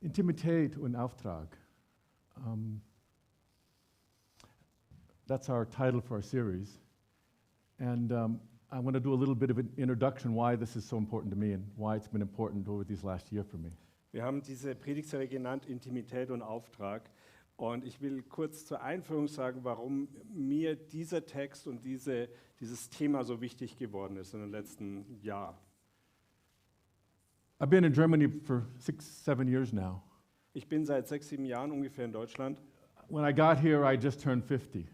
Intimität und Auftrag. Um, that's our title for our series. And um, I want to do a little bit of an introduction why this is so important to me and why it's been important over these last year for me. Wir haben diese Predigtserie genannt Intimität und Auftrag. Und ich will kurz zur Einführung sagen, warum mir dieser Text und diese, dieses Thema so wichtig geworden ist in den letzten Jahren. I've been in Germany for six, seven years now. Ich bin seit sechs, sieben Jahren ungefähr in Deutschland. When I got here, I just turned 50.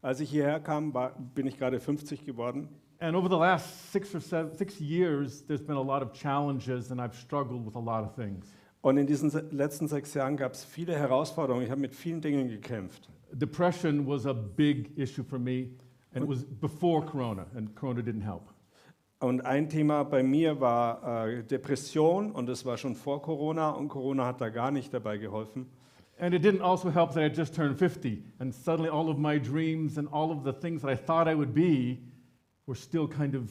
Als ich hierher kam, war, bin ich gerade 50 geworden. And over the last six or seven, six years, there's been a lot of challenges, and I've struggled with a lot of things. Und in diesen se- letzten sechs Jahren gab es viele Herausforderungen. Ich habe mit vielen Dingen gekämpft. Depression was a big issue for me, and it was before Corona, and Corona didn't help. Und ein Thema bei mir war äh, Depression und das war schon vor Corona und Corona hat da gar nicht dabei geholfen. And it didn't also help that I just turned 50, and suddenly all of my dreams and all of the things that I thought I would be were still kind of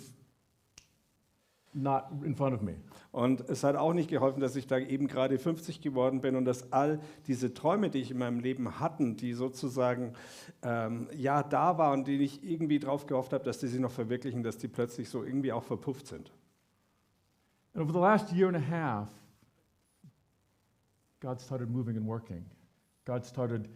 not in front of me. Und es hat auch nicht geholfen, dass ich da eben gerade 50 geworden bin und dass all diese Träume, die ich in meinem Leben hatten, die sozusagen ähm, ja da waren und die ich irgendwie drauf gehofft habe, dass die sich noch verwirklichen, dass die plötzlich so irgendwie auch verpufft sind. And over the last year and a half, God started moving and working. God started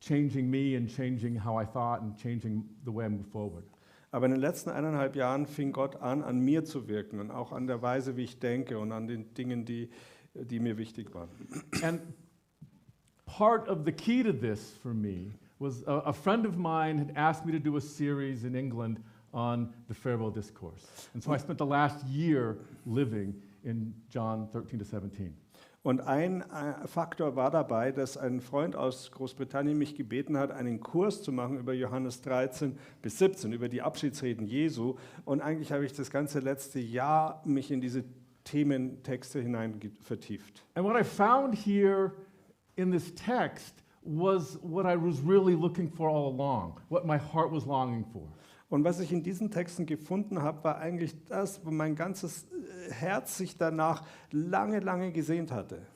changing me and changing how I thought and changing the way I move forward. Aber in den letzten eineinhalb Jahren fing Gott an, an mir zu wirken und auch an der Weise, wie ich denke und an den Dingen, die, die mir wichtig waren. And part of the key to this for me was a, a friend of mine had asked me to do a series in England on the farewell discourse. And so I spent the last year living in John 13 to 17. Und ein äh, Faktor war dabei, dass ein Freund aus Großbritannien mich gebeten hat, einen Kurs zu machen über Johannes 13 bis 17, über die Abschiedsreden Jesu. Und eigentlich habe ich das ganze letzte Jahr mich in diese Thementexte hinein vertieft. And what I found here in this text was what I was really looking for all along, what my heart was longing for. Und was ich in diesen Texten gefunden habe, war eigentlich das, wo mein ganzes äh, Herz sich danach lange, lange gesehnt hatte.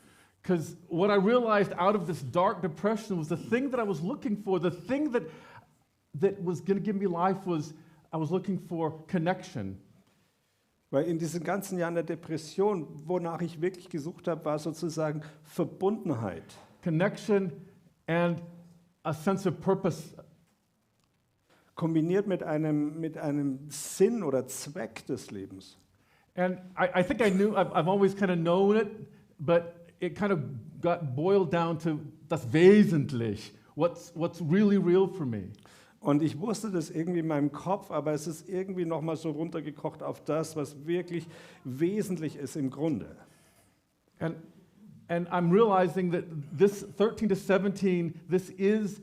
Because what I realized out of this dark depression was the thing that I was looking for, the thing that, that was going to give me life was I was looking for connection. Weil in diesen ganzen Jahren der Depression, wonach ich wirklich gesucht habe, war sozusagen Verbundenheit. Connection and a sense of purpose. Kombiniert mit einem, mit einem Sinn oder Zweck des Lebens. And I, I think I knew, I've, I've always kind of known it, but it kind of got boiled down to das Wesentlich, what's, what's really real for me. Und ich wusste das irgendwie in meinem Kopf, aber es ist irgendwie nochmal so runtergekocht auf das, was wirklich wesentlich ist im Grunde. And, and I'm realizing that this 13 to 17, this is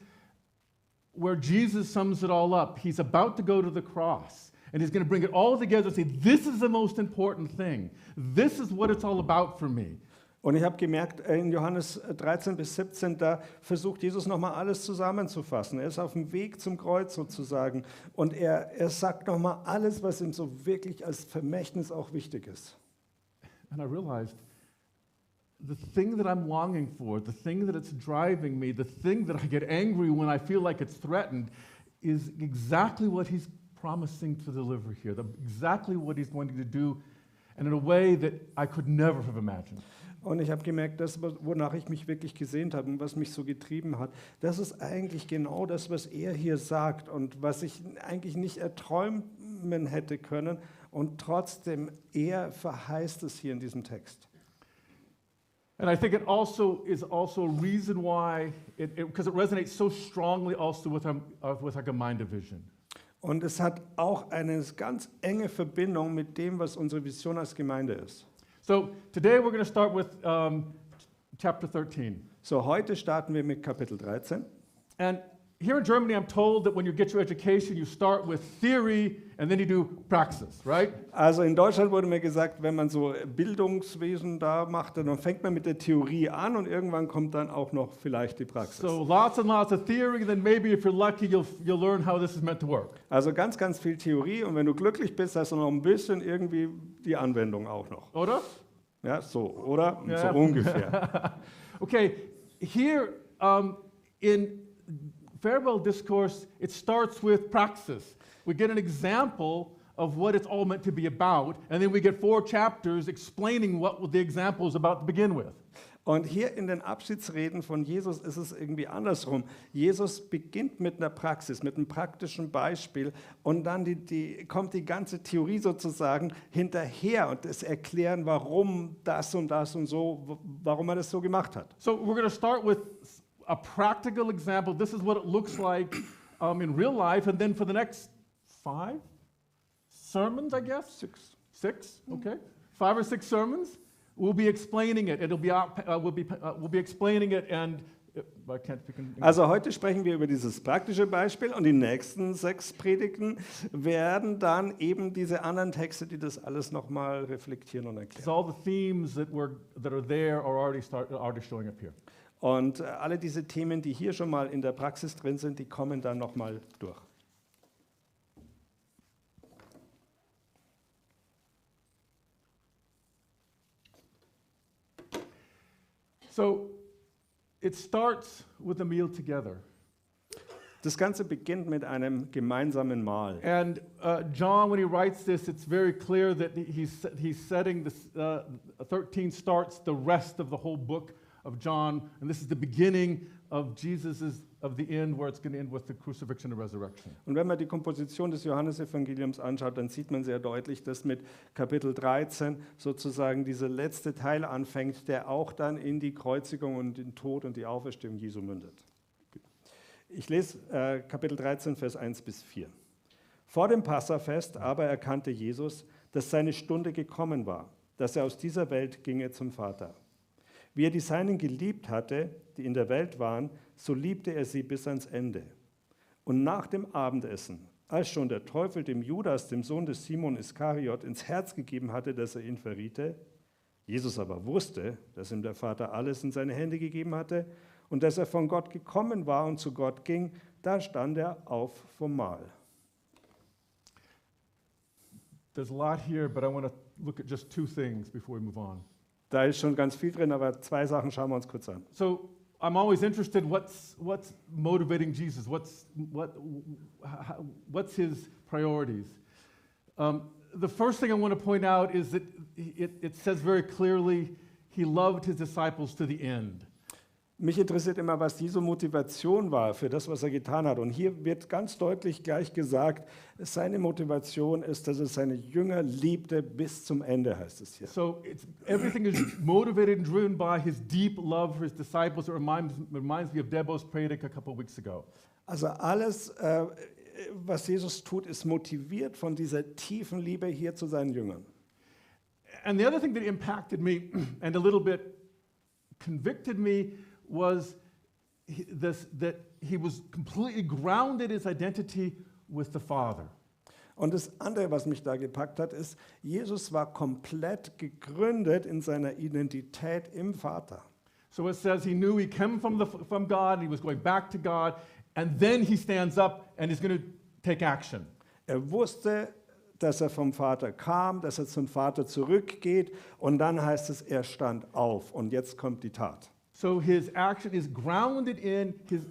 where Jesus sums it all up. He's about to go to the cross, and he's going to bring it all together and say, This is the most important thing. This is what it's all about for me. Und ich habe gemerkt, äh, in Johannes 13 bis 17, da versucht Jesus nochmal alles zusammenzufassen. Er ist auf dem Weg zum Kreuz sozusagen und er, er sagt nochmal alles, was ihm so wirklich als Vermächtnis auch wichtig ist. And I realized the thing that I'm longing for, the thing that it's driving me, the thing that I get angry when I feel like it's threatened, is exactly what he's promising to deliver here, the, exactly what he's wanting to do, and in a way that I could never have imagined. Und ich habe gemerkt, das, wonach ich mich wirklich gesehnt habe und was mich so getrieben hat, das ist eigentlich genau das, was er hier sagt und was ich eigentlich nicht erträumen hätte können. Und trotzdem, er verheißt es hier in diesem Text. And I think it also is also a reason why, because it, it, resonates so strongly also with our, uh, with our Gemeindevision. Und es hat auch eine ganz enge Verbindung mit dem, was unsere Vision als Gemeinde ist. So today we're going to start with um, chapter 13. So, heute starten wir mit Kapitel 13. And here in Germany, I'm told that when you get your education, you start with theory and then you do praxis, right? Also in Deutschland wurde mir gesagt, wenn man so Bildungswesen da macht, dann fängt man mit der Theorie an und irgendwann kommt dann auch noch vielleicht die Praxis. So lots and lots of theory, then maybe if you're lucky, you'll, you'll learn how this is meant to work. Also ganz, ganz viel Theorie und wenn du glücklich bist, hast du noch ein bisschen irgendwie die Anwendung auch noch. Oder? Ja, so, oder? Ja. So ungefähr. Okay, here um, in farewell discourse, it starts with praxis. We get an example of what it's all meant to be about, and then we get four chapters explaining what the example is about to begin with. Und hier in den Abschiedsreden von Jesus ist es irgendwie andersrum. Jesus beginnt mit einer Praxis, mit einem praktischen Beispiel und dann die, die, kommt die ganze Theorie sozusagen hinterher und es Erklären, warum das und das und so, warum er das so gemacht hat. So we're going to start with a practical example. This is what it looks like um, in real life, and then for the next five sermons, I guess, Six. six, okay, five or six sermons, we'll be explaining it. It'll be out, uh, we'll be uh, we'll be explaining it, and uh, I can't speak in English. Also heute sprechen wir über dieses praktische Beispiel und die nächsten sechs Predigten werden dann eben diese anderen Texte, die das alles nochmal reflektieren und erklären. So all the themes that were that are there are already start are already showing up here. Und äh, alle diese Themen, die hier schon mal in der Praxis drin sind, die kommen dann nochmal durch. So it starts with a meal together. Das Ganze beginnt mit einem gemeinsamen Mahl. And uh, John, when he writes this, it's very clear that he's, he's setting this, uh, 13 starts the rest of the whole book of John. And this is the beginning of Jesus's, of the end, where it's going to end with the crucifixion and resurrection. Und wenn man die Komposition des Johannesevangeliums anschaut, dann sieht man sehr deutlich, dass mit Kapitel 13 sozusagen dieser letzte Teil anfängt, der auch dann in die Kreuzigung und den Tod und die Auferstehung Jesu mündet. Ich lese äh, Kapitel 13, Vers 1 bis 4. Vor dem Passafest aber erkannte Jesus, dass seine Stunde gekommen war, dass er aus dieser Welt ginge zum Vater. Wie er die Seinen geliebt hatte, die in der Welt waren, so liebte er sie bis ans Ende. Und nach dem Abendessen, als schon der Teufel dem Judas, dem Sohn des Simon Iskariot, ins Herz gegeben hatte, dass er ihn verriete, Jesus aber wusste, dass ihm der Vater alles in seine Hände gegeben hatte und dass er von Gott gekommen war und zu Gott ging, da stand er auf vom Mahl. There's a lot here, but I want to look at just two things before we move on. Da ist schon ganz viel drin, aber zwei Sachen schauen wir uns kurz an. So I'm always interested what's, what's motivating Jesus? What's, what, what's his priorities? Um, the first thing I want to point out is that it, it says very clearly he loved his disciples to the end. Mich interessiert immer, was diese Motivation war für das, was er getan hat. Und hier wird ganz deutlich gleich gesagt, seine Motivation ist, dass er seine Jünger liebte bis zum Ende, heißt es hier. So it's, everything is motivated and driven by his deep love for his disciples. It reminds, reminds me of Debo's Predigt a couple of weeks ago. Also alles, äh, was Jesus tut, ist motiviert von dieser tiefen Liebe hier zu seinen Jüngern. And the other thing that impacted me and a little bit convicted me was this, that he was completely grounded his identity with the Father. Und das andere, was mich da gepackt hat, ist, Jesus war komplett gegründet in seiner Identität im Vater. So it says he knew he came from, the, from God and he was going back to God, and then he stands up and he's going to take action. Er wusste, dass er vom Vater kam, dass er zum Vater zurückgeht und dann heißt es, er stand auf und jetzt kommt die Tat. So his action is grounded in his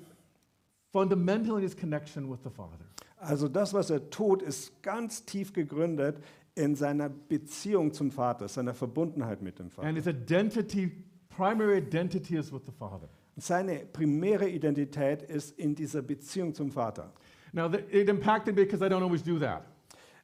fundamental in his connection with the Father. Also das, was er tut, ist ganz tief gegründet in seiner Beziehung zum Vater, seiner Verbundenheit mit dem Vater. And his identity, primary identity is with the Father. Seine primäre Identität ist in dieser Beziehung zum Vater. Now, it impacted me because I don't always do that.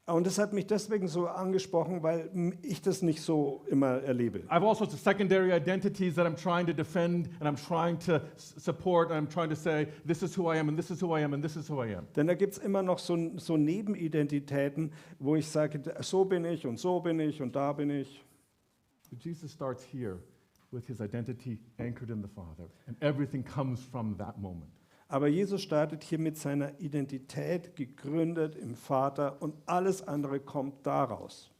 Und das hat mich deswegen so angesprochen, weil ich das nicht so immer erlebe. I have all sorts of secondary identities that I'm trying to defend and I'm trying to support and I'm trying to say, this is who I am and this is who I am and this is who I am. Denn da gibt es immer noch so, so Nebenidentitäten, wo ich sage, so bin ich und so bin ich und da bin ich. Jesus starts here with his identity anchored in the Father, and everything comes from that moment. Aber Jesus startet hier mit seiner Identität gegründet im Vater und alles andere kommt daraus.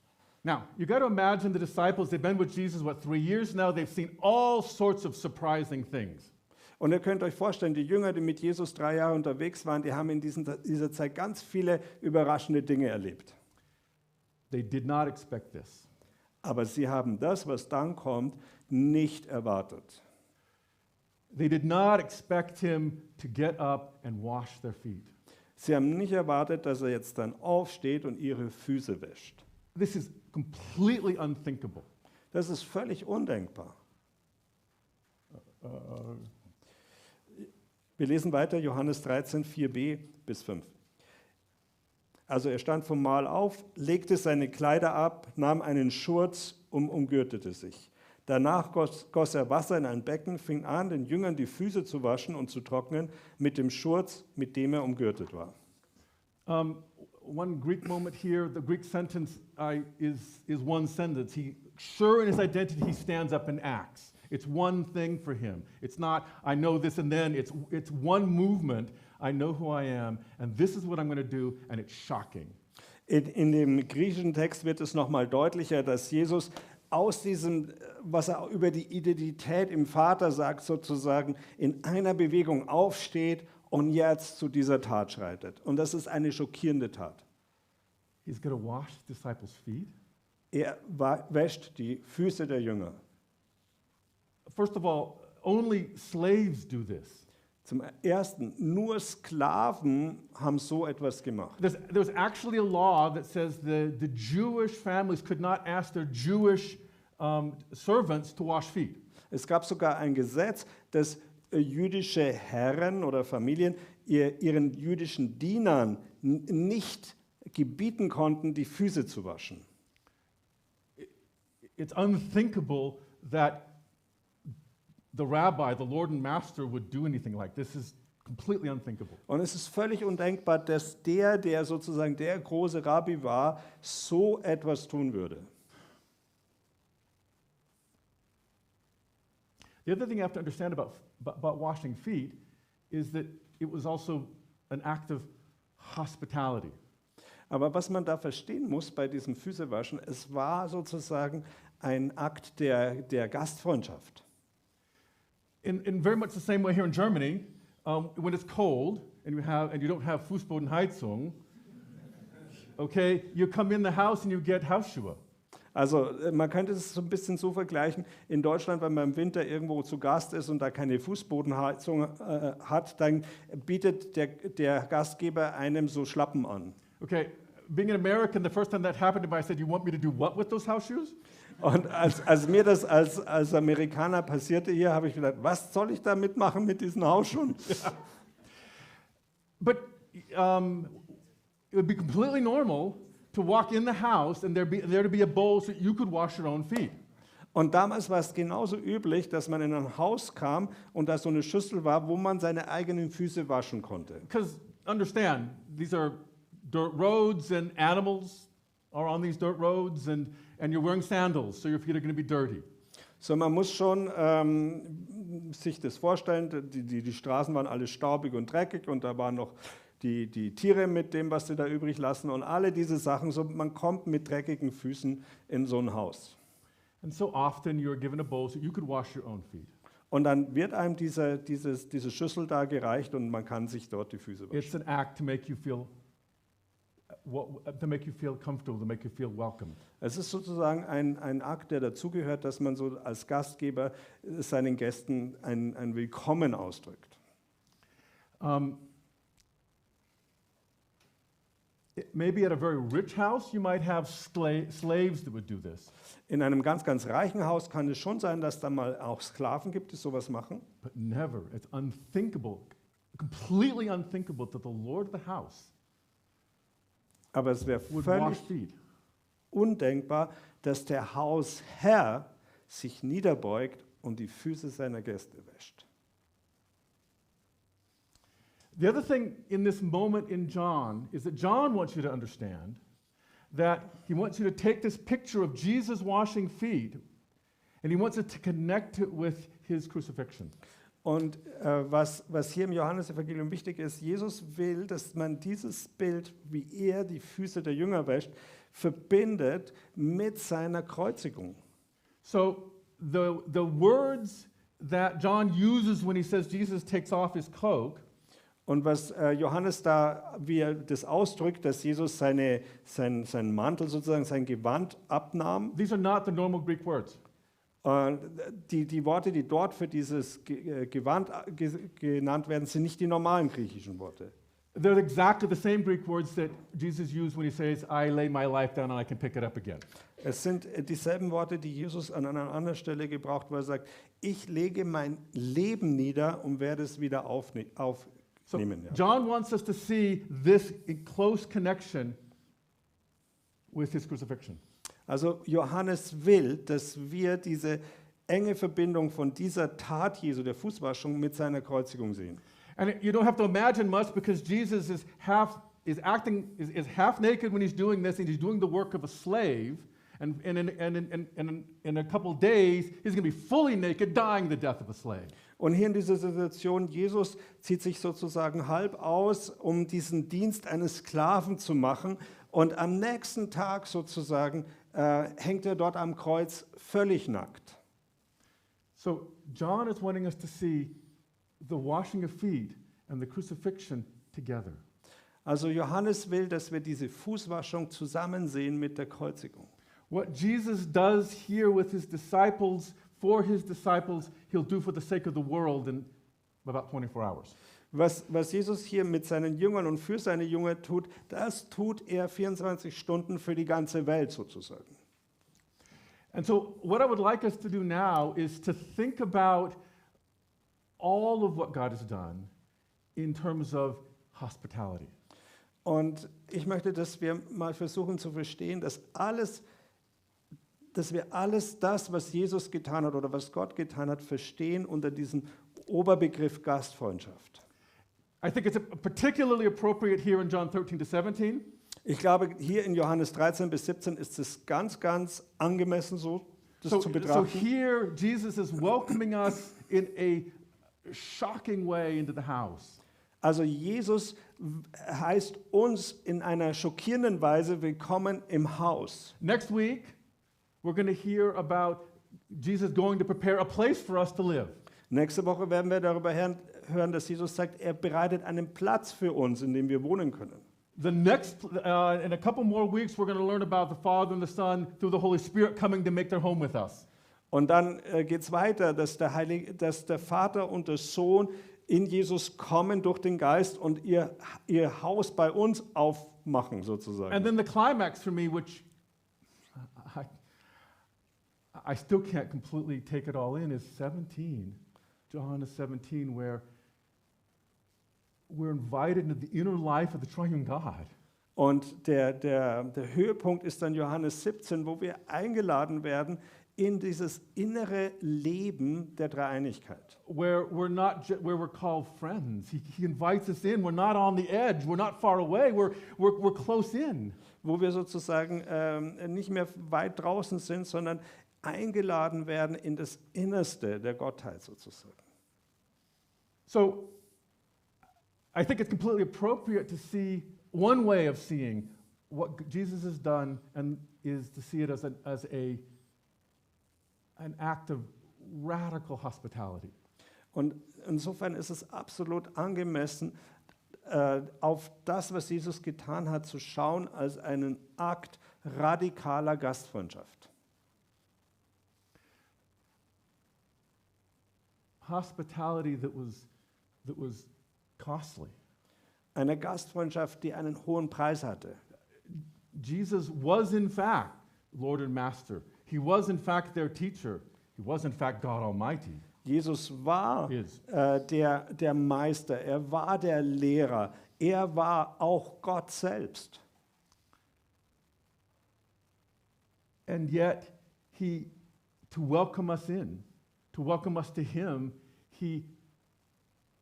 Now, you got to imagine the disciples, they've been with Jesus, what, three years now? They've seen all sorts of surprising things. Und ihr könnt euch vorstellen, die Jünger, die mit Jesus drei Jahre unterwegs waren, die haben in diesen, dieser Zeit ganz viele überraschende Dinge erlebt. They did not expect this. Aber sie haben das, was dann kommt, nicht erwartet. They did not expect him to get up and wash their feet. Sie haben nicht erwartet, dass er jetzt dann aufsteht und ihre Füße wäscht. This is completely unthinkable. Das ist völlig undenkbar. Wir lesen weiter Johannes 13, 4b bis 5. Also er stand vom Mahl auf, legte seine Kleider ab, nahm einen Schurz und umgürtete sich. Danach goss, goss er Wasser in ein Becken, fing an, den Jüngern die Füße zu waschen und zu trocknen mit dem Schurz, mit dem er umgürtet war. Um, one Greek moment here, the Greek sentence I, is, is one sentence. He, sure in his identity, he stands up and acts. It's one thing for him. It's not, I know this and then, it's, it's one movement. I know who I am, and this is what I'm going to do, and it's shocking. In, in dem griechischen Text wird es nochmal deutlicher, dass Jesus aus diesem, was er über die Identität im Vater sagt, sozusagen in einer Bewegung aufsteht und jetzt zu dieser Tat schreitet. Und das ist eine schockierende Tat. He's going to wash disciples' feet. Er wäscht die Füße der Jünger. First of all, only slaves do this. Zum Ersten, nur Sklaven haben so etwas gemacht. There's, there's actually a law that says the, the Jewish families could not ask their Jewish um, servants to wash feet. Es gab sogar ein Gesetz, dass äh, jüdische Herren oder Familien ihr, ihren jüdischen Dienern nicht gebieten konnten, die Füße zu waschen. It's unthinkable that the rabbi, the Lord and Master, would do anything like this. This is completely unthinkable. Und es ist völlig undenkbar, dass der, der sozusagen der große Rabbi war, so etwas tun würde. The other thing you have to understand about, about, washing feet is that it was also an act of hospitality. Aber was man da verstehen muss bei diesem Füßewaschen, es war sozusagen ein Akt der, der Gastfreundschaft. In, in very much the same way here in Germany, um, when it's cold and you, have, and you don't have Fußbodenheizung, okay, you come in the house and you get Hausschuhe. Also äh, man könnte es so ein bisschen so vergleichen, in Deutschland, wenn man im Winter irgendwo zu Gast ist und da keine Fußbodenheizung äh, hat, dann bietet der, der Gastgeber einem so Schlappen an. Okay, being an American, the first time that happened to me, I said, You want me to do what with those house shoes? Und als, als mir das als, als Amerikaner passierte hier, habe ich gedacht, was soll ich da mitmachen mit diesen Hausschuhen? But um, it would be completely normal to walk in the house and there be there to be a bowl so you could wash your own feet. Und damals war es genauso üblich, dass man in ein Haus kam und da so eine Schüssel war, wo man seine eigenen Füße waschen konnte. Because understand, these are dirt roads and animals are on these dirt roads and, and you're wearing sandals, so your feet are going to be dirty. So, man muss schon ähm, sich das vorstellen, die, die, die Straßen waren alle staubig und dreckig und da waren noch die, die Tiere mit dem, was sie da übrig lassen und alle diese Sachen. So, man kommt mit dreckigen Füßen in so ein Haus. And so often you're given a bowl so you could wash your own feet. Und dann wird einem diese, dieses, diese Schüssel da gereicht und man kann sich dort die Füße waschen. It's an act to make you feel what, to make you feel comfortable, to make you feel welcome. Es ist sozusagen ein, ein Akt, der dazugehört, dass man so als Gastgeber seinen Gästen ein, ein Willkommen ausdrückt. Um, it- maybe at a very rich house, you might have slaves that would do this. In einem ganz, ganz reichen Haus kann es schon sein, dass da mal auch Sklaven gibt, die sowas machen. But never, it's unthinkable, completely unthinkable that the Lord of the house Aber es wäre völlig undenkbar, dass der Hausherr sich niederbeugt und die Füße seiner Gäste wäscht. The other thing in this moment in John is that John wants you to understand that he wants you to take this picture of Jesus washing feet and he wants it to connect it with his crucifixion. Und äh, was, was hier im Johannesevangelium wichtig ist, Jesus will, dass man dieses Bild, wie er die Füße der Jünger wäscht, verbindet mit seiner Kreuzigung. So the, the words that John uses when he says Jesus takes off his cloak Und was äh, Johannes da, wie er das ausdrückt, dass Jesus seine, sein, seinen Mantel sozusagen, sein Gewand abnahm. These are not the normal Greek words. Äh, die, die Worte, die dort für dieses äh, Gewand ge genannt werden, sind nicht die normalen griechischen Worte. They're exactly the same Greek words that Jesus used when he says, I lay my life down and I can pick it up again. Es sind dieselben Worte, die Jesus an einer anderen Stelle gebraucht, wo er sagt, ich lege mein Leben nieder und werde es wieder aufne So ja. John wants us to see this close connection with his crucifixion. Also Johannes will, dass wir diese enge Verbindung von dieser Tat Jesu, der Fußwaschung, mit seiner Kreuzigung sehen. And you don't have to imagine much because Jesus is half is acting is, is half naked when he's doing this, and he's doing the work of a slave. And, and, in, and, in, and, in, in a couple days, he's going to be fully naked, dying the death of a slave. Und hier in dieser Situation, Jesus zieht sich sozusagen halb aus, um diesen Dienst eines Sklaven zu machen. Und am nächsten Tag sozusagen äh, hängt er dort am Kreuz völlig nackt. So John is wanting us to see the washing of feet and the crucifixion together. Also Johannes will, dass wir diese Fußwaschung zusammen sehen mit der Kreuzigung. What Jesus does here with his disciples, for his disciples, he'll do for the sake of the world in about 24 hours. Was, was Jesus hier mit seinen Jüngern und für seine Jünger tut, das tut er 24 Stunden für die ganze Welt sozusagen. And so, what I would like us to do now is to think about all of what God has done in terms of hospitality. Und ich möchte, dass wir mal versuchen zu verstehen, dass alles, dass wir alles das, was Jesus getan hat oder was Gott getan hat, verstehen unter diesem Oberbegriff Gastfreundschaft. I think it's particularly appropriate here in John 13 to 17 Ich glaube, hier in Johannes 13 bis 17 ist es ganz, ganz angemessen, so das So, zu so betrachten. here, Jesus is welcoming us in a shocking way into the house. Also Jesus heißt uns in einer schockierenden Weise willkommen im Haus. Next week, we're going to hear about Jesus going to prepare a place for us to live. Nächste Woche werden wir darüber hören, dass Jesus sagt, er bereitet einen Platz für uns, in dem wir wohnen können. The next, uh, in a couple more weeks, we're going to learn about the Father and the Son through the Holy Spirit coming to make their home with us. Und dann äh, geht es weiter, dass der, Heilige, dass der Vater und der Sohn in Jesus kommen durch den Geist und ihr, ihr Haus bei uns aufmachen, sozusagen. And then the climax for me, which I still can't completely take it all in, is 17. John is 17, where we're invited into the inner life of the triune God. Und der, der, der Höhepunkt ist dann Johannes 17, wo wir eingeladen werden in dieses innere Leben der Dreieinigkeit. Where we're not where we're called friends. He, he invites us in. We're not on the edge. We're not far away. We're, we're, we're close in. Wo wir sozusagen ähm, nicht mehr weit draußen sind, sondern eingeladen werden in das Innerste der Gottheit sozusagen. So I think it's completely appropriate to see one way of seeing what Jesus has done and is to see it as, an as a, an act of radical hospitality. Und insofern ist es absolut angemessen, äh, auf das, was Jesus getan hat, zu schauen als einen Akt radikaler Gastfreundschaft. Hospitality that was, that was costly. Eine Gastfreundschaft, die einen hohen Preis hatte. Jesus was, in fact, Lord and Master. He was, in fact, their teacher. He was, in fact, God Almighty. Jesus war äh, der, der Meister, er war der Lehrer, er war auch Gott selbst. And yet, he, to welcome us in, to welcome us to him, he,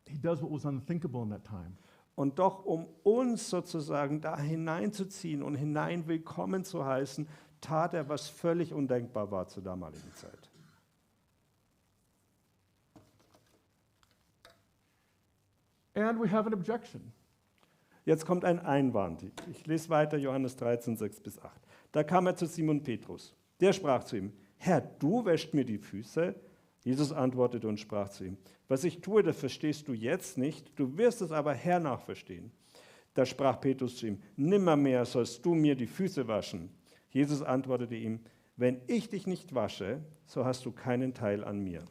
he does what was unthinkable in that time. Und doch, um uns sozusagen da hineinzuziehen und hinein willkommen zu heißen, tat er, was völlig undenkbar war zur damaligen Zeit. And we have an objection. Jetzt kommt ein Einwand. Ich lese weiter Johannes 13, 6 bis 8. Da kam er zu Simon Petrus. Der sprach zu ihm, Herr, du wäschst mir die Füße. Jesus antwortete und sprach zu ihm, was ich tue, das verstehst du jetzt nicht, du wirst es aber hernach verstehen. Da sprach Petrus zu ihm, nimmermehr sollst du mir die Füße waschen. Jesus antwortete ihm, wenn ich dich nicht wasche, so hast du keinen Teil an mir.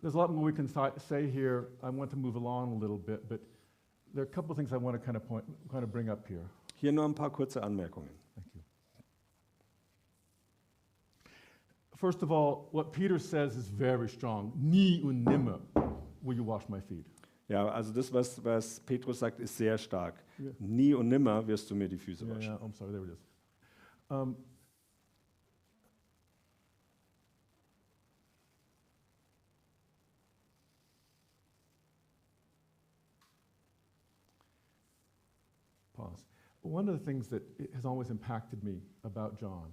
There's a lot more we can say here. I want to move along a little bit, but there are a couple of things I want to kind of point, kind of bring up here. Hier nur ein paar kurze Anmerkungen. First of all, what Peter says is very strong. Nie und nimmer will you wash my feet. Ja, also das, was, was Petrus sagt, ist sehr stark. Ja. Nie und nimmer wirst du mir die Füße Yeah, waschen. yeah, I'm sorry, there it is. Um, pause. One of the things that has always impacted me about John,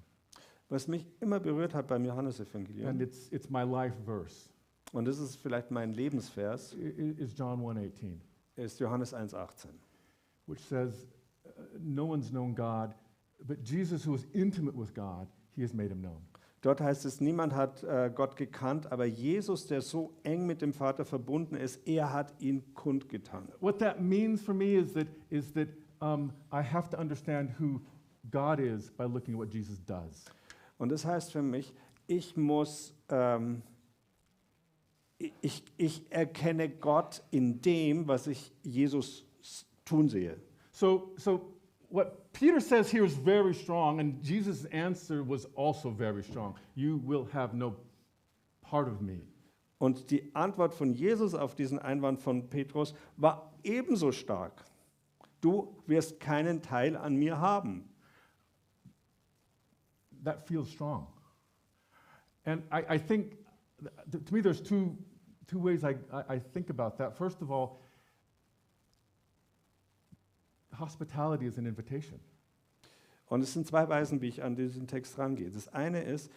Was mich immer berührt hat beim and Johannesevangelium, it's, it's my life verse, und das ist vielleicht mein Lebensvers, is John 1.18, ist Johannes 1,18. which says, uh, no one's known God, but Jesus, who was intimate with God, he has made him known. Dort heißt es, niemand hat äh, Gott gekannt, aber Jesus, der so eng mit dem Vater verbunden ist, er hat ihn kundgetan. What that means for me is that, is that um, I have to understand who God is by looking at what Jesus does. Und das heißt für mich, ich muss, ähm, ich, ich erkenne Gott in dem, was ich Jesus tun sehe. So, so what Peter says here is very strong, and Jesus' answer was also very strong. You will have no part of me. Und die Antwort von Jesus auf diesen Einwand von Petrus war ebenso stark. Du wirst keinen Teil an mir haben. That feels strong. And I, I think, th- to me, there's two, two ways I, I, I think about that. First of all, hospitality is an invitation. Und es sind zwei Weisen, wie ich an diesen Text rangehe. Das eine ist,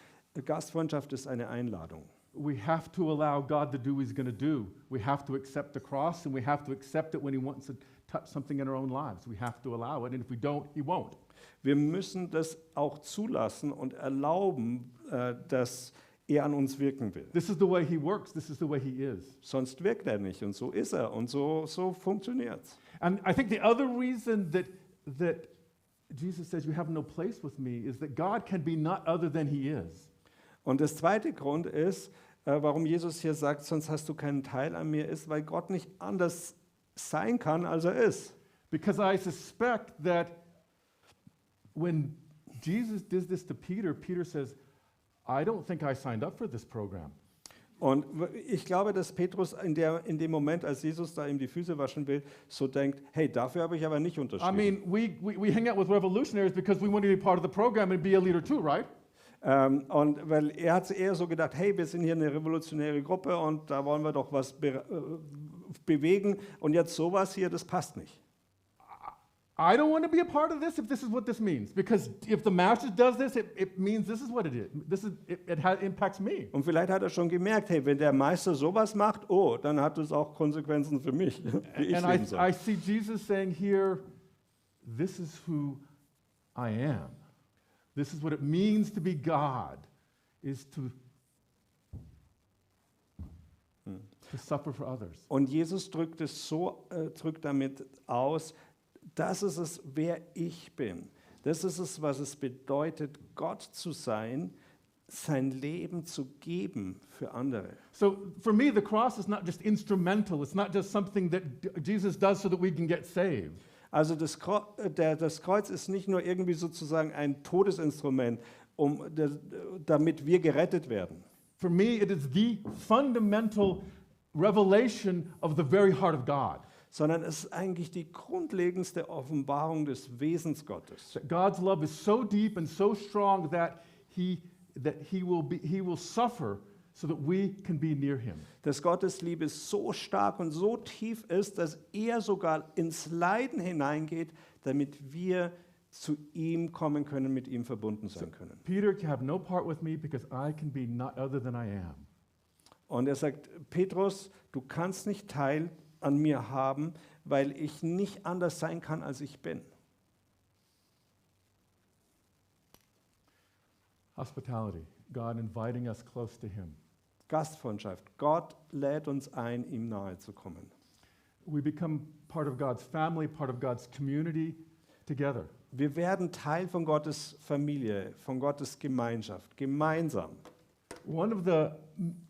Gastfreundschaft ist eine Einladung. we have to allow God to do what He's going to do. We have to accept the cross and we have to accept it when He wants to touch something in our own lives. We have to allow it, and if we don't, He won't. Wir müssen das auch zulassen und erlauben, äh, dass er an uns wirken will. This is the way He works, this is the way He is. Sonst wirkt er nicht und so ist er und so, so funktioniert es. And I think the other reason that, that Jesus says, You have no place with me, is that God can be not other than He is. Und das zweite Grund ist, äh, warum Jesus hier sagt, sonst hast du keinen Teil an mir, ist, weil Gott nicht anders sein kann, als er ist. Because I suspect that when Jesus did this to Peter, Peter says, I don't think I signed up for this program. Und ich glaube, dass Petrus in, der, in dem Moment, als Jesus da ihm die Füße waschen will, so denkt, hey, dafür habe ich aber nicht I unterschrieben. mean, we, we, we hang out with revolutionaries because we want to be part of the program and be a leader too, right? Ähm, und weil er hat eher so gedacht, hey, wir sind hier eine revolutionäre Gruppe und da wollen wir doch was äh, bewegen und jetzt sowas hier, das passt nicht. I don't want to be a part of this if this is what this means. Because if the master does this, it, it means this is what it is. This is, it, it ha- impacts me. Und vielleicht hat er schon gemerkt, hey, wenn der Meister sowas macht, oh, dann hat es auch Konsequenzen für mich, wie ich and I, soll. I see Jesus saying here, this is who I am. This is what it means to be God, is to, to suffer for others. Und Jesus drückt es so, äh, drückt damit aus, das ist es, wer ich bin. Das ist es, was es bedeutet, Gott zu sein, sein Leben zu geben für andere. So for me, the cross is not just instrumental. It's not just something that Jesus does so that we can get saved. Also das, äh, der, das Kreuz ist nicht nur irgendwie sozusagen ein Todesinstrument, um, der, damit wir gerettet werden. For me, it is the fundamental revelation of the very heart of God. sondern es ist eigentlich die grundlegendste Offenbarung des Wesens Gottes. God's love is so deep and so strong that he, that he, will, be, he will suffer so that we can be near him. Dass Gottes Liebe so stark und so tief ist, dass er sogar ins Leiden hineingeht, damit wir zu ihm kommen können, mit ihm verbunden sein können. Peter can have no part with me because I can be not other than I am. Und er sagt, Petrus, du kannst nicht Teil an mir haben, weil ich nicht anders sein kann, als ich bin. Hospitality, God inviting us close to Him. Gastfreundschaft. Gott lädt uns ein, ihm nahe zu kommen. We become part of God's family, part of God's community together. Wir werden Teil von Gottes Familie, von Gottes Gemeinschaft, gemeinsam. One of the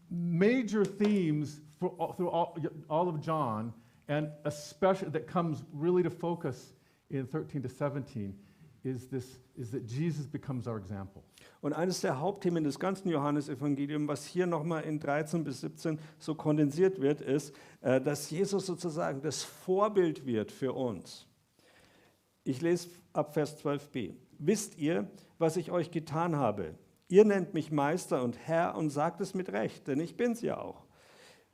major themes all, through all, all of John, and especially that comes really to focus in 13 to 17, is, this, is that Jesus becomes our example. Und eines der Hauptthemen des ganzen Johannesevangeliums, was hier nochmal in 13 bis 17 so kondensiert wird, ist, äh, dass Jesus sozusagen das Vorbild wird für uns. Ich lese ab Vers 12b. Wisst ihr, was ich euch getan habe? Ihr nennt mich Meister und Herr und sagt es mit Recht, denn ich bin's ja auch.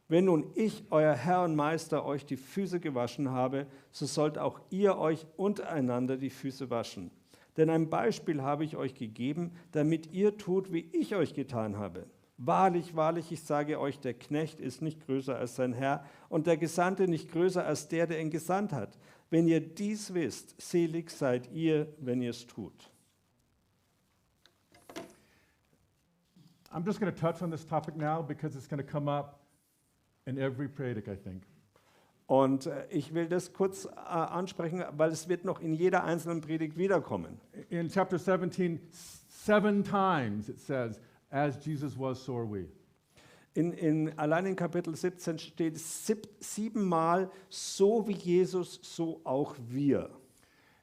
Wenn nun ich, euer Herr und Meister, euch die Füße gewaschen habe, so sollt auch ihr euch untereinander die Füße waschen. Denn ein Beispiel habe ich euch gegeben, damit ihr tut, wie ich euch getan habe. Wahrlich, wahrlich, ich sage euch, der Knecht ist nicht größer als sein Herr und der Gesandte nicht größer als der, der ihn gesandt hat. Wenn ihr dies wisst, selig seid ihr, wenn ihr es tut. I'm just going to touch on this topic now because it's going to come up in every Predigt, I think. Und äh, ich will das kurz äh, ansprechen, weil es wird noch in jeder einzelnen Predigt wiederkommen. In chapter 17, s- seven times it says, As Jesus was, so are we. In, in, allein in Kapitel 17 steht sieb, siebenmal, so wie Jesus, so auch wir.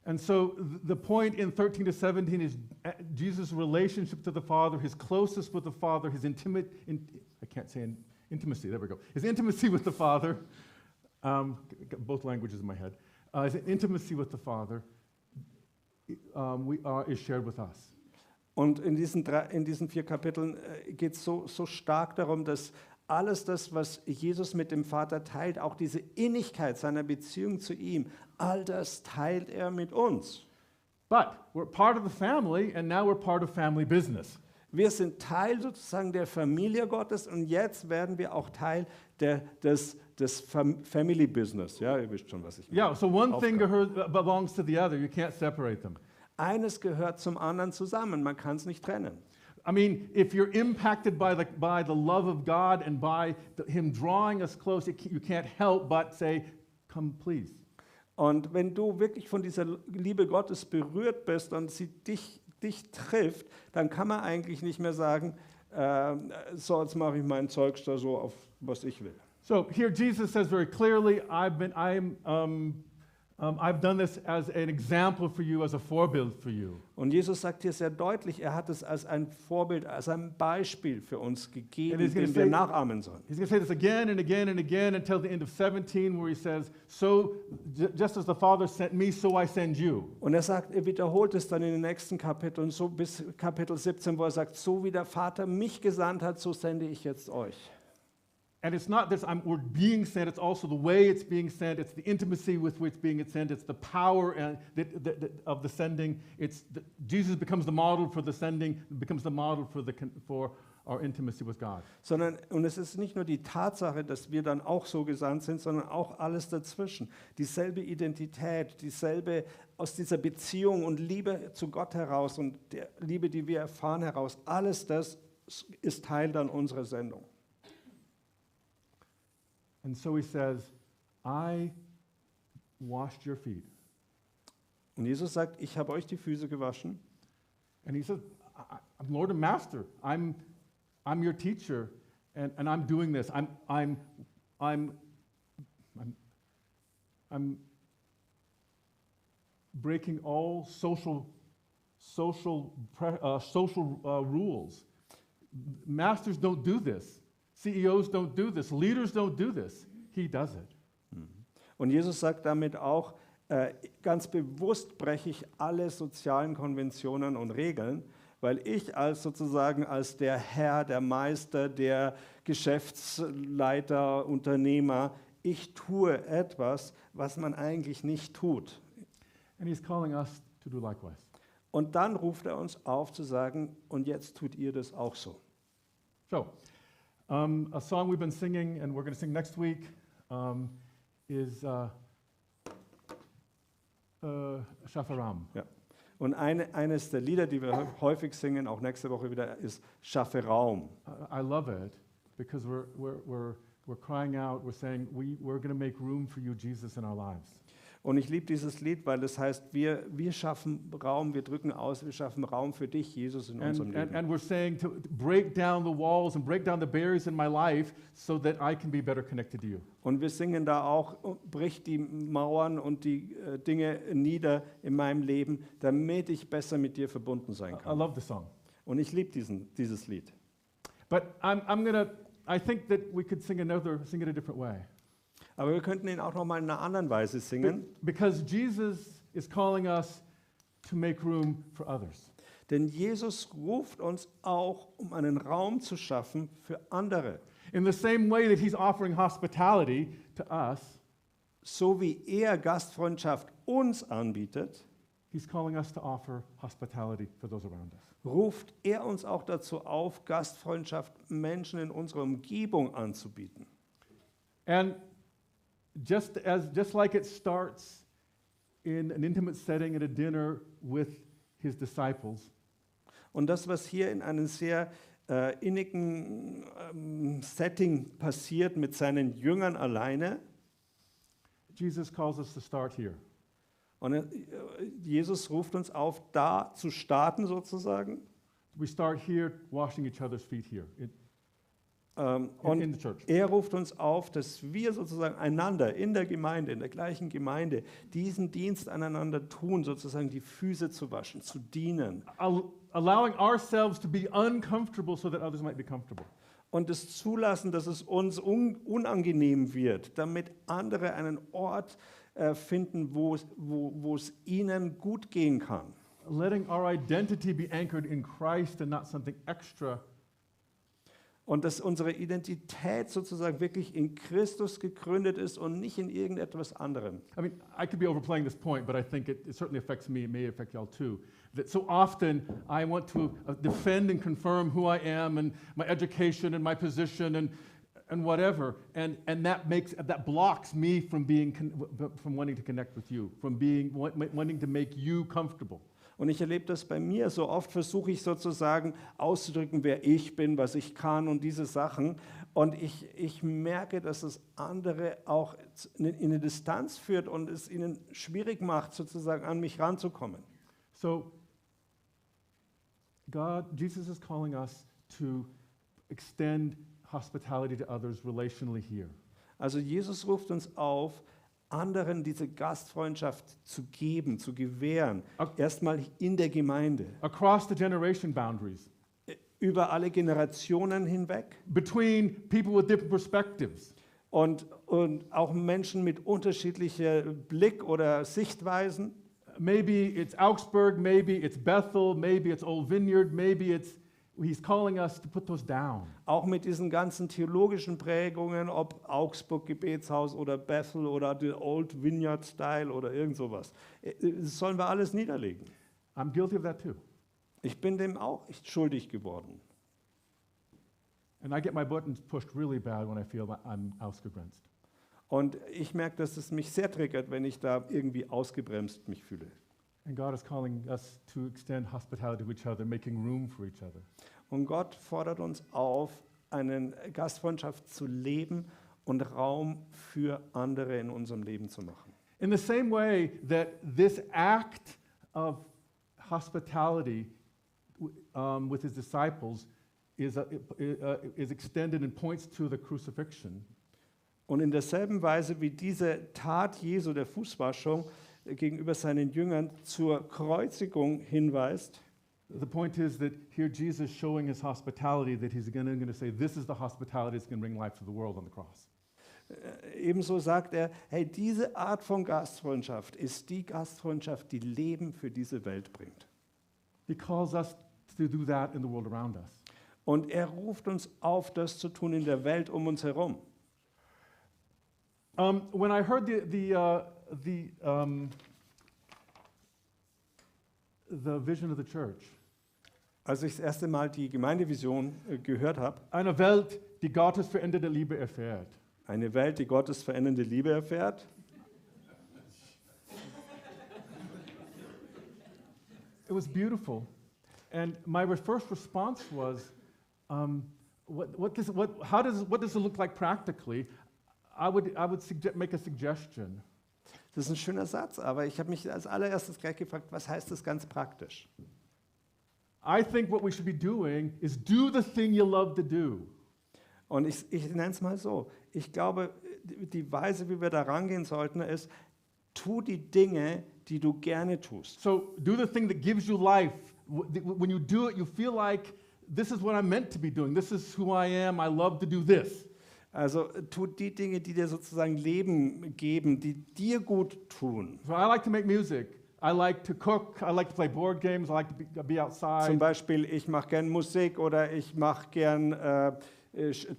And so th- the point in 13 to 17 is uh, Jesus' relationship to the Father, his closeness with the Father, his intimate, in, I can't say in, intimacy, there we go, his intimacy with the Father, um, both languages in my head, uh, his intimacy with the Father um, we are, is shared with us. Und in diesen, drei, in diesen vier Kapiteln äh, geht es so, so stark darum, dass alles das, was Jesus mit dem Vater teilt, auch diese Innigkeit seiner Beziehung zu ihm, all das teilt er mit uns. But we're part of the family, and now we're part of family business. Wir sind Teil sozusagen der Familie Gottes und jetzt werden wir auch Teil der, des, des Fam Family Business. Ja, ihr wisst schon, was ich meine. Yeah, so one thing Aufgabe. gehör- belongs to the other. You can't separate them. Eines gehört zum anderen zusammen, man kann es nicht trennen. I mean, if you're impacted by the, by the love of God and by the, Him drawing us close, it, you can't help but say, Come, please. Und wenn du wirklich von dieser Liebe Gottes berührt bist und sie dich, dich trifft, dann kann man eigentlich nicht mehr sagen, äh, so jetzt mache ich mein Zeugs da so auf, was ich will. So here Jesus says very clearly, I've, been, I'm, um, um, I've done this as an example for you, as a forebild for you. Und Jesus sagt hier sehr deutlich, er hat es als ein Vorbild, als ein Beispiel für uns gegeben, dem wir say- nachahmen sollen. He's going to say this again and again and again until the end of 17, where he says, So just as the Father sent me, so I send you. Und er sagt, er wiederholt es dann in den nächsten Kapiteln, so bis Kapitel 17, wo er sagt, so wie der Vater mich gesandt hat, so sende ich jetzt euch. And it's not this I'm, we're being sent, it's also the way it's being sent, it's the intimacy with which it's being sent, it's the power and that, that, that- of the sending. It's the, Jesus becomes the model for the sending, becomes the model for, the, for our intimacy with God. Sondern, und es ist nicht nur die Tatsache, dass wir dann auch so gesandt sind, sondern auch alles dazwischen. Dieselbe Identität, dieselbe aus dieser Beziehung und Liebe zu Gott heraus und der Liebe, die wir erfahren heraus, alles das ist Teil dann unserer Sendung. And so he says, I washed your feet. Und Jesus sagt, ich habe euch die Füße gewaschen. And he says, I'm Lord and Master. I'm, I'm your teacher, and, and I'm doing this. I'm, I'm, I'm, I'm, I'm breaking all social, social, uh, social uh, rules. Masters don't do this. CEOs don't do this. Leaders don't do this. He does it. Und Jesus sagt damit auch, äh, ganz bewusst breche ich alle sozialen Konventionen und Regeln, weil ich als sozusagen als der Herr, der Meister, der Geschäftsleiter, Unternehmer, ich tue etwas, was man eigentlich nicht tut. And he's calling us to do likewise. Und dann ruft er uns auf zu sagen, und jetzt tut ihr das auch so. So, um, a song we've been singing and we're going to sing next week um, is uh, uh, Shafaram. Und eine, eines der Lieder, die wir häufig singen, auch nächste Woche wieder, ist Schaffe Raum. I I love it because we're, we're, we're, we're crying out, we're saying, we, we're going to make room for you, Jesus, in our lives. Und ich liebe dieses Lied, weil es heißt, wir, wir schaffen Raum, wir drücken aus, wir schaffen Raum für dich, Jesus, in unserem And, Leben. and we're saying to break down the walls and break down the barriers in my life so that I can be better connected to you. Und wir singen da auch, oh, brich die Mauern und die äh, Dinge nieder in meinem Leben, damit ich besser mit dir verbunden sein I, I kann. love the song. Und ich liebe diesen, dieses Lied. But I'm, I'm to, I think that we could sing another, sing it a different way. Aber wir könnten ihn auch noch mal in einer anderen Weise singen, because Jesus is calling us to make room for others. denn Jesus ruft uns auch, um einen Raum zu schaffen für andere. In the same way that he's offering hospitality to us, So wie er Gastfreundschaft uns anbietet, he's calling us to offer hospitality for those around us. ruft er uns auch dazu auf, Gastfreundschaft Menschen in unserer Umgebung anzubieten. And just as just like it starts in an intimate setting at a dinner with his disciples, Und das, was hier in einem sehr äh, innigen ähm, Setting passiert mit seinen Jüngern alleine, Jesus calls us to start here. und äh, Jesus ruft uns auf, da zu starten sozusagen. We start here washing each other's feet here in, und the church. er ruft uns auf, dass wir sozusagen einander in der Gemeinde, in der gleichen Gemeinde, diesen Dienst aneinander tun, sozusagen die Füße zu waschen, zu dienen. Al- allowing ourselves to be uncomfortable so that others might be comfortable. Und es zulassen, dass es uns un unangenehm wird, damit andere einen Ort äh, finden, wo es, wo, wo es ihnen gut gehen kann. Letting our identity be anchored in Christ and not something extra Und dass unsere Identität sozusagen wirklich in Christus gegründet ist und nicht in irgendetwas anderem. I mean, I could be overplaying this point, but I think it, it certainly affects me. It may affect y'all too. That so often I want to uh, defend and confirm who I am and my education and my position and, and whatever, and, and that makes that blocks me from being from wanting to connect with you, from being wanting to make you comfortable. Und ich erlebe das bei mir. So oft versuche ich sozusagen auszudrücken, wer ich bin, was ich kann und diese Sachen. Und ich, ich merke, dass es andere auch in in eine Distanz führt und es ihnen schwierig macht, sozusagen an mich ranzukommen. So, God, Jesus is calling us to extend hospitality to others relationally here. Also Jesus ruft uns auf, anderen diese Gastfreundschaft zu geben, zu gewähren. Erstmal in der Gemeinde, across the generation boundaries, über alle Generationen hinweg. between people with different perspectives, Und, und auch Menschen mit unterschiedlicher Blick oder Sichtweisen. Maybe it's Augsburg, maybe it's Bethel, maybe it's Old Vineyard, maybe it's, he's calling us to put those down. Auch mit diesen ganzen theologischen Prägungen, ob Augsburg Gebetshaus oder Bethel oder der Old Vineyard Style oder irgend sowas. Äh, Das sollen wir alles niederlegen. I'm guilty of that too. Ich bin dem auch schuldig geworden. And I get my buttons pushed really bad when I feel that I'm ausgegrenzt. Und ich merke, dass es mich sehr triggert, wenn ich da irgendwie ausgebremst mich fühle. And God is calling us to extend hospitality to each other, making room for each other. Und Gott fordert uns auf, eine Gastfreundschaft zu leben und Raum für andere in unserem Leben zu machen. In the same way that this act of hospitality um, with his disciples is, uh, i- uh, is extended and points to the crucifixion, Und in derselben Weise wie diese Tat Jesu der Fußwaschung gegenüber seinen Jüngern zur Kreuzigung hinweist, the point is that here Jesus showing his hospitality, that he's going to say, This is the hospitality that's going to bring life to the world on the cross. äh, ebenso sagt er, hey, diese Art von Gastfreundschaft ist die Gastfreundschaft, die Leben für diese Welt bringt. He calls us to do that in the world around us. Und er ruft uns auf, das zu tun in der Welt um uns herum. Um, when I heard the, the, uh, the, um, the vision of the church, Als ich das erste Mal die Gemeindevision äh, gehört habe, eine Welt, die Gottes veränderte Liebe erfährt, eine Welt, die Gottes verändernde Liebe erfährt, It was beautiful. And my re- first response was, um, what, what, does, what, how does, what does it look like practically? I would, I would sugge- make a suggestion. Das ist ein schöner Satz, aber ich habe mich als allererstes gleich gefragt, was heißt das ganz praktisch? I think what we should be doing is do the thing you love to do. Und ich, ich nenne es mal so. Ich glaube, die Weise, wie wir da rangehen sollten, ist, tu die Dinge, die du gerne tust. So do the thing that gives you life. When you do it, you feel like this is what I'm meant to be doing. This is who I am. I love to do this. Also äh, tu die Dinge, die dir sozusagen Leben geben, die dir gut tun. So I like to make music. I like to cook. I like to play board games. I like to be, be Zum outside. Beispiel, ich mache gern Musik oder ich mache gern äh,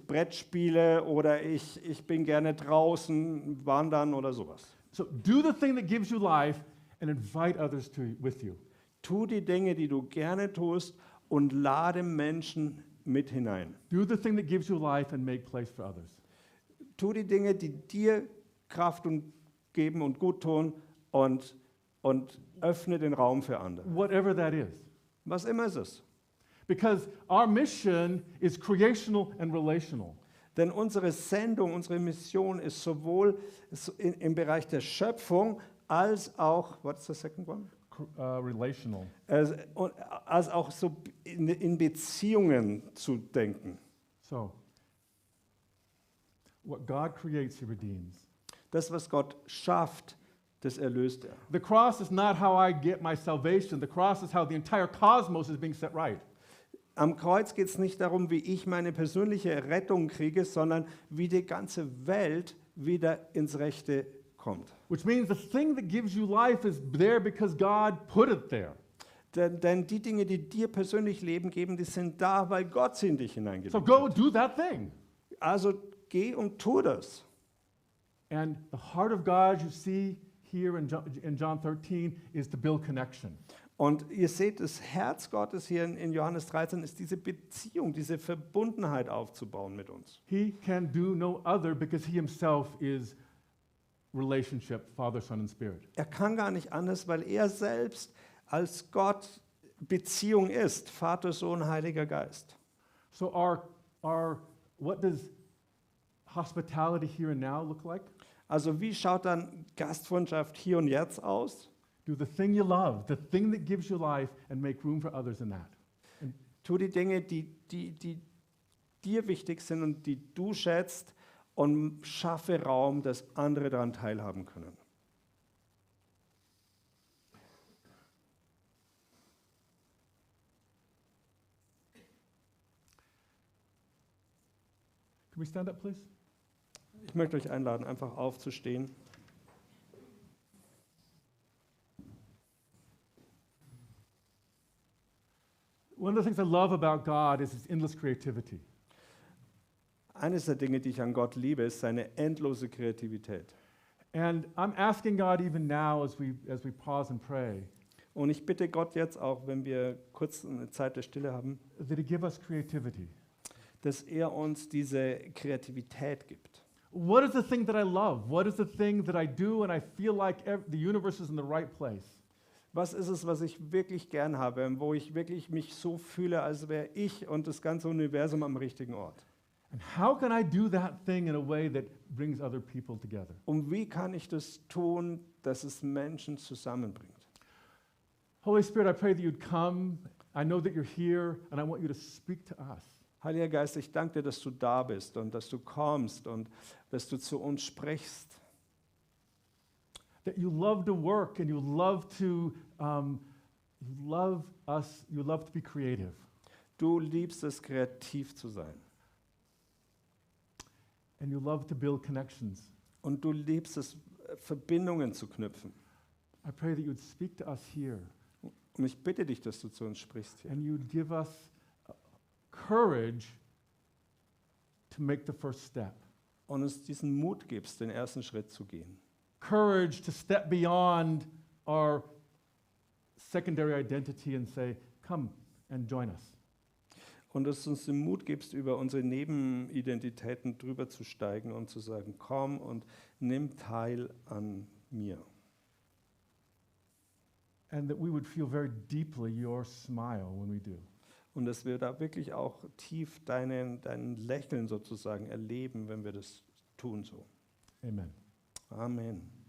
Brettspiele oder ich, ich bin gerne draußen wandern oder sowas. So do the thing that gives you life and invite others to with you. Tu die Dinge, die du gerne tust und lade Menschen mit hinein. Do the thing that gives you life and make place for others. Tu die Dinge, die dir Kraft und geben und gut tun und, und öffne den Raum für andere. Whatever that is. Was immer es ist. Because our mission is creational and relational. Denn unsere Sendung, unsere Mission ist sowohl so in, im Bereich der Schöpfung als auch, what's the second one? Uh, relational. Als, als auch so in, in Beziehungen zu denken. So, what God creates, He redeems. Das, was Gott schafft, das erlöst er. The cross is not how I get my salvation, the cross is how the entire cosmos is being set right. Am Kreuz geht es nicht darum, wie ich meine persönliche Rettung kriege, sondern wie die ganze Welt wieder ins Rechte kommt. Which means the thing that gives you life is there because God put it there. Denn, denn die Dinge, die dir persönlich Leben geben, die sind da, weil Gott sie in dich hineingelegt So hat. go do that thing. Also geh und tu das. And the heart of God, you see here in John, in John 13, is to build connection. Und ihr seht, das Herz Gottes hier in, in Johannes 13 ist diese Beziehung, diese Verbundenheit aufzubauen mit uns. He can do no other because he himself is relationship, Father, Son, and Spirit. Er kann gar nicht anders, weil er selbst als Gott Beziehung ist. Vater, Sohn, Heiliger Geist. So our, our, what does hospitality here and now look like? Also wie schaut dann Gastfreundschaft hier und jetzt aus? Do the thing you love, the thing that gives you life, and make room for others in that. Tu die Dinge, die, die, die dir wichtig sind und die du schätzt und schaffe Raum, dass andere daran teilhaben können. We stand up, please? Ich möchte euch einladen, einfach aufzustehen. One of the things I love about God is his endless creativity. Eines der Dinge, die ich an Gott liebe, ist seine endlose Kreativität. And I'm asking God even now as we, as we pause and pray Und ich bitte Gott jetzt auch, wenn wir kurz eine Zeit der Stille haben, that he give us creativity. Dass er uns diese Kreativität gibt. What is the thing that I love? What is the thing that I do and I feel like the universe is in the right place? Was ist es, was ich wirklich gern habe, wo ich wirklich mich so fühle, als wäre ich und das ganze Universum am richtigen Ort? And how can I do that thing in a way that brings other people together? Und wie kann ich das tun, dass es Menschen zusammenbringt? Holy Spirit, I pray that you'd come. I know that you're here and I want you to speak to us. Heiliger Geist, ich danke dir, dass du da bist und dass du kommst und dass du zu uns sprichst. That you love to work and you love to, um, you love us, you love to be creative. Du liebst es, kreativ zu sein. And you love to build connections. Und du liebst es, Verbindungen zu knüpfen. I pray that you'd speak to us here Und ich bitte dich, dass du zu uns sprichst hier. and you'd give us courage to make the first step. Und uns diesen Mut gibst, den ersten Schritt zu gehen. Courage to step beyond our secondary identity and say, Come and join us. Und dass du uns den Mut gibst, über unsere Nebenidentitäten drüber zu steigen und zu sagen, komm und nimm teil an mir. and that we would feel very deeply your smile when we do. Und dass wir da wirklich auch tief deinen, dein Lächeln sozusagen erleben, wenn wir das tun so. Amen. Amen.